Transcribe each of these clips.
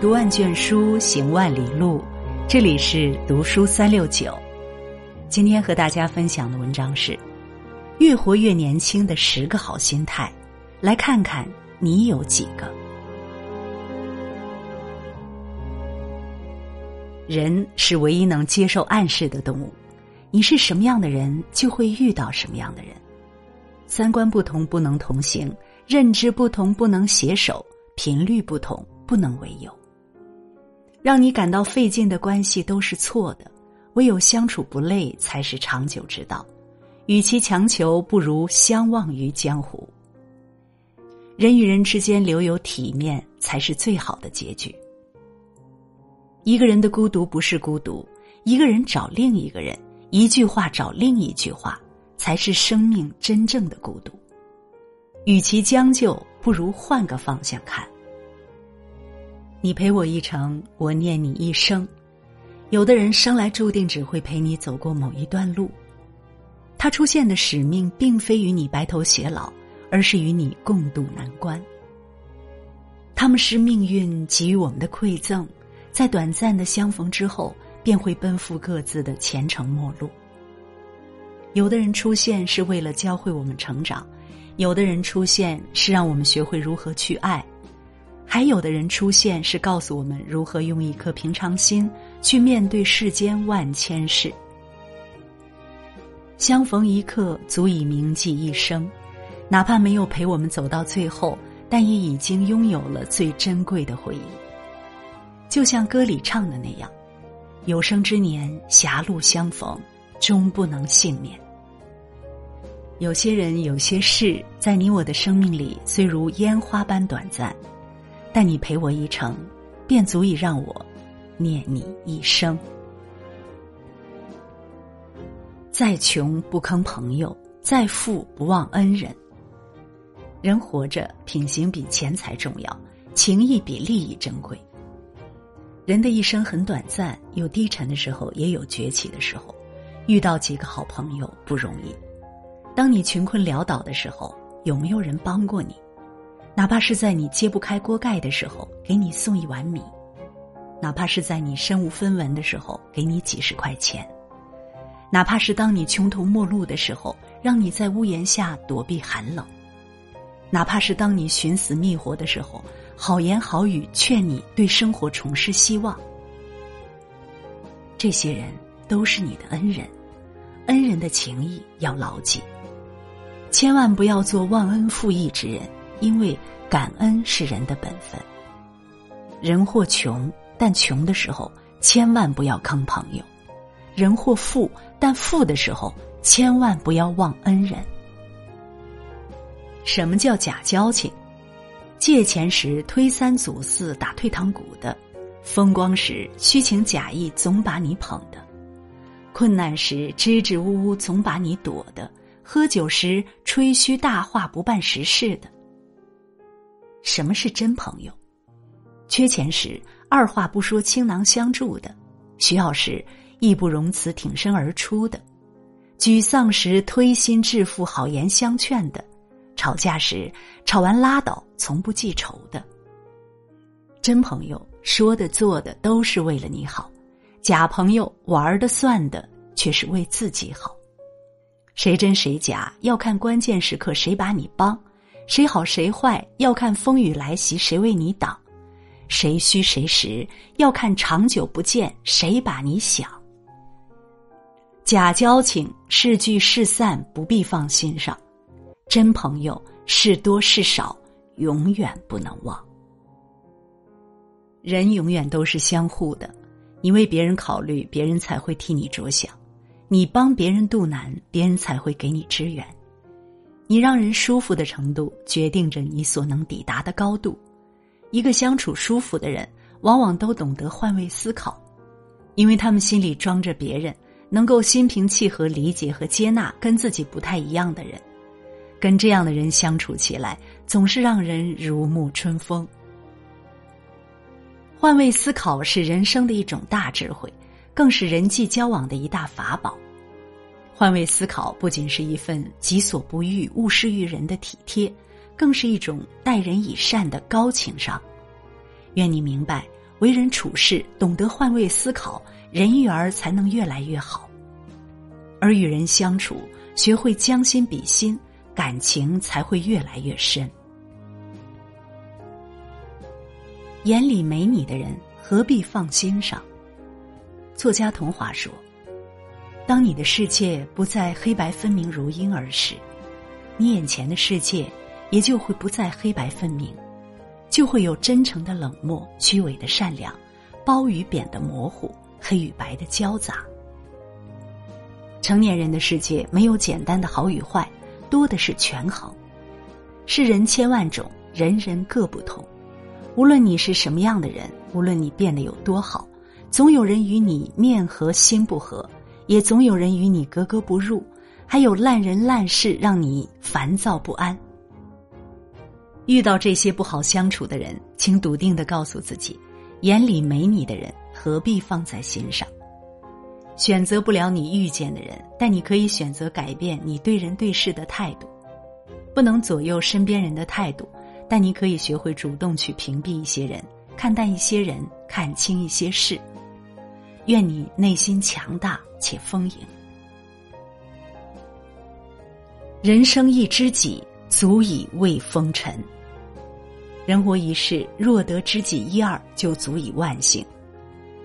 读万卷书，行万里路。这里是读书三六九。今天和大家分享的文章是《越活越年轻的十个好心态》，来看看你有几个。人是唯一能接受暗示的动物，你是什么样的人，就会遇到什么样的人。三观不同不能同行，认知不同不能携手，频率不同不能为友。让你感到费劲的关系都是错的，唯有相处不累才是长久之道。与其强求，不如相忘于江湖。人与人之间留有体面，才是最好的结局。一个人的孤独不是孤独，一个人找另一个人，一句话找另一句话。才是生命真正的孤独。与其将就，不如换个方向看。你陪我一程，我念你一生。有的人生来注定只会陪你走过某一段路，他出现的使命并非与你白头偕老，而是与你共度难关。他们是命运给予我们的馈赠，在短暂的相逢之后，便会奔赴各自的前程陌路。有的人出现是为了教会我们成长，有的人出现是让我们学会如何去爱，还有的人出现是告诉我们如何用一颗平常心去面对世间万千事。相逢一刻足以铭记一生，哪怕没有陪我们走到最后，但也已经拥有了最珍贵的回忆。就像歌里唱的那样：“有生之年，狭路相逢。”终不能幸免。有些人，有些事，在你我的生命里，虽如烟花般短暂，但你陪我一程，便足以让我念你一生。再穷不坑朋友，再富不忘恩人。人活着，品行比钱财重要，情谊比利益珍贵。人的一生很短暂，有低沉的时候，也有崛起的时候。遇到几个好朋友不容易。当你穷困潦倒的时候，有没有人帮过你？哪怕是在你揭不开锅盖的时候，给你送一碗米；哪怕是在你身无分文的时候，给你几十块钱；哪怕是当你穷途末路的时候，让你在屋檐下躲避寒冷；哪怕是当你寻死觅活的时候，好言好语劝你对生活重拾希望。这些人都是你的恩人。恩人的情谊要牢记，千万不要做忘恩负义之人，因为感恩是人的本分。人或穷，但穷的时候千万不要坑朋友；人或富，但富的时候千万不要忘恩人。什么叫假交情？借钱时推三阻四打退堂鼓的，风光时虚情假意总把你捧的。困难时支支吾吾总把你躲的，喝酒时吹嘘大话不办实事的。什么是真朋友？缺钱时二话不说倾囊相助的，需要时义不容辞挺身而出的，沮丧时推心置腹好言相劝的，吵架时吵完拉倒从不记仇的。真朋友说的做的都是为了你好。假朋友玩的算的却是为自己好，谁真谁假要看关键时刻谁把你帮，谁好谁坏要看风雨来袭谁为你挡，谁虚谁实要看长久不见谁把你想。假交情是聚是散不必放心上，真朋友是多是少永远不能忘。人永远都是相互的。你为别人考虑，别人才会替你着想；你帮别人渡难，别人才会给你支援。你让人舒服的程度，决定着你所能抵达的高度。一个相处舒服的人，往往都懂得换位思考，因为他们心里装着别人，能够心平气和理解和接纳跟自己不太一样的人。跟这样的人相处起来，总是让人如沐春风。换位思考是人生的一种大智慧，更是人际交往的一大法宝。换位思考不仅是一份己所不欲，勿施于人的体贴，更是一种待人以善的高情商。愿你明白，为人处事懂得换位思考，人缘儿才能越来越好。而与人相处，学会将心比心，感情才会越来越深。眼里没你的人，何必放心上？作家童华说：“当你的世界不再黑白分明如婴儿时，你眼前的世界也就会不再黑白分明，就会有真诚的冷漠、虚伪的善良、褒与贬的模糊、黑与白的交杂。”成年人的世界没有简单的好与坏，多的是权衡。世人千万种，人人各不同。无论你是什么样的人，无论你变得有多好，总有人与你面和心不合，也总有人与你格格不入，还有烂人烂事让你烦躁不安。遇到这些不好相处的人，请笃定的告诉自己：眼里没你的人，何必放在心上？选择不了你遇见的人，但你可以选择改变你对人对事的态度。不能左右身边人的态度。但你可以学会主动去屏蔽一些人，看淡一些人，看清一些事。愿你内心强大且丰盈。人生一知己，足以慰风尘。人活一世，若得知己一二，就足以万幸。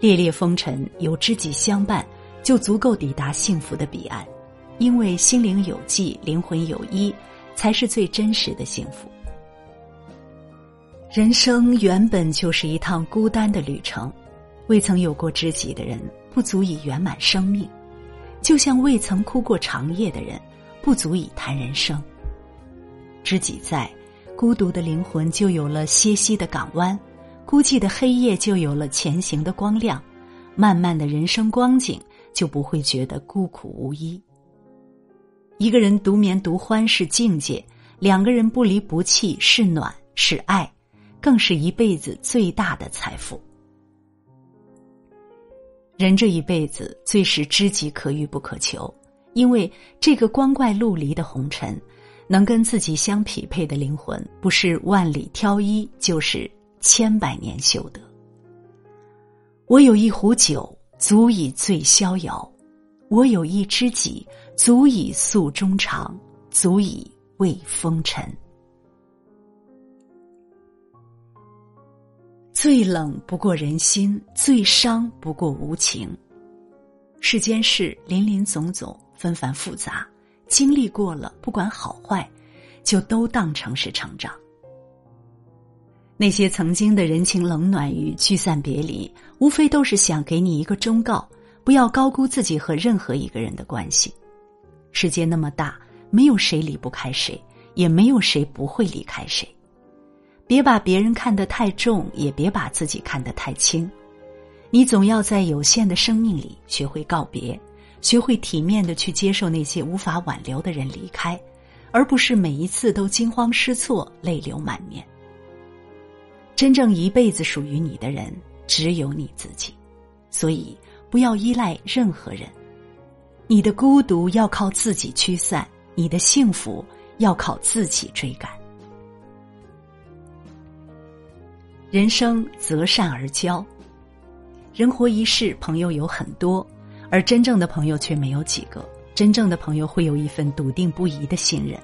烈烈风尘，有知己相伴，就足够抵达幸福的彼岸。因为心灵有寄，灵魂有依，才是最真实的幸福。人生原本就是一趟孤单的旅程，未曾有过知己的人不足以圆满生命，就像未曾哭过长夜的人不足以谈人生。知己在，孤独的灵魂就有了歇息的港湾，孤寂的黑夜就有了前行的光亮，漫漫的人生光景就不会觉得孤苦无依。一个人独眠独欢是境界，两个人不离不弃是暖是爱。更是一辈子最大的财富。人这一辈子最是知己可遇不可求，因为这个光怪陆离的红尘，能跟自己相匹配的灵魂，不是万里挑一，就是千百年修得。我有一壶酒，足以醉逍遥；我有一知己，足以诉衷肠，足以慰风尘。最冷不过人心，最伤不过无情。世间事林林总总，纷繁复杂，经历过了，不管好坏，就都当成是成长。那些曾经的人情冷暖与聚散别离，无非都是想给你一个忠告：不要高估自己和任何一个人的关系。世界那么大，没有谁离不开谁，也没有谁不会离开谁。别把别人看得太重，也别把自己看得太轻。你总要在有限的生命里学会告别，学会体面的去接受那些无法挽留的人离开，而不是每一次都惊慌失措、泪流满面。真正一辈子属于你的人只有你自己，所以不要依赖任何人。你的孤独要靠自己驱散，你的幸福要靠自己追赶。人生择善而交，人活一世，朋友有很多，而真正的朋友却没有几个。真正的朋友会有一份笃定不移的信任。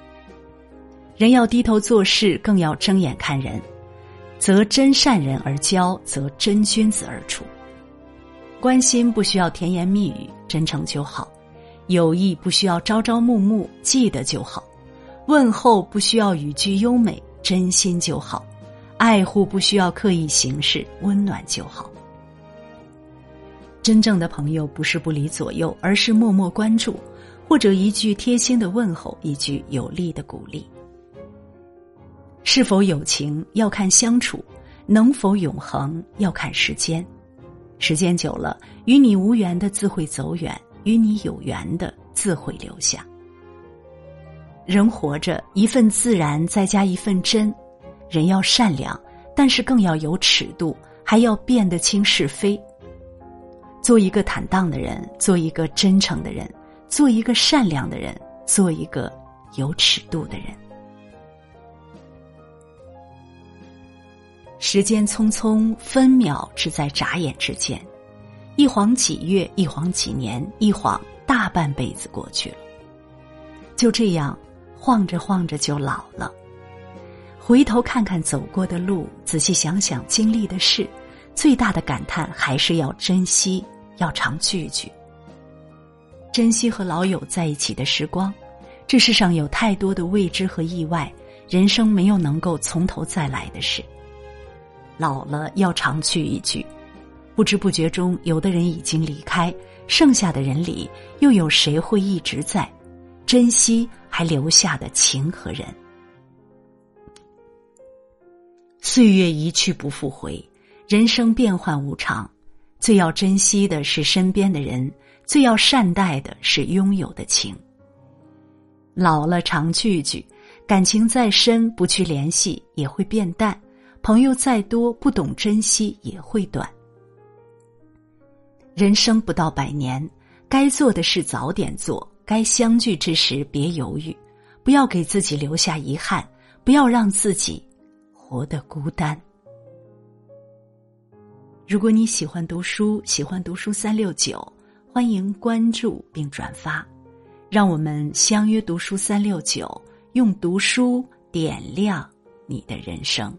人要低头做事，更要睁眼看人。择真善人而交，择真君子而处。关心不需要甜言蜜语，真诚就好；友谊不需要朝朝暮暮，记得就好；问候不需要语句优美，真心就好。爱护不需要刻意行事，温暖就好。真正的朋友不是不离左右，而是默默关注，或者一句贴心的问候，一句有力的鼓励。是否有情要看相处，能否永恒要看时间。时间久了，与你无缘的自会走远，与你有缘的自会留下。人活着，一份自然，再加一份真。人要善良，但是更要有尺度，还要辨得清是非。做一个坦荡的人，做一个真诚的人，做一个善良的人，做一个有尺度的人。时间匆匆，分秒只在眨眼之间，一晃几月，一晃几年，一晃大半辈子过去了。就这样，晃着晃着就老了。回头看看走过的路，仔细想想经历的事，最大的感叹还是要珍惜，要常聚聚。珍惜和老友在一起的时光。这世上有太多的未知和意外，人生没有能够从头再来的事。老了要常聚一聚，不知不觉中，有的人已经离开，剩下的人里又有谁会一直在？珍惜还留下的情和人。岁月一去不复回，人生变幻无常，最要珍惜的是身边的人，最要善待的是拥有的情。老了常聚聚，感情再深不去联系也会变淡；朋友再多不懂珍惜也会短。人生不到百年，该做的事早点做，该相聚之时别犹豫，不要给自己留下遗憾，不要让自己活得孤单。如果你喜欢读书，喜欢读书三六九，欢迎关注并转发。让我们相约读书三六九，用读书点亮你的人生。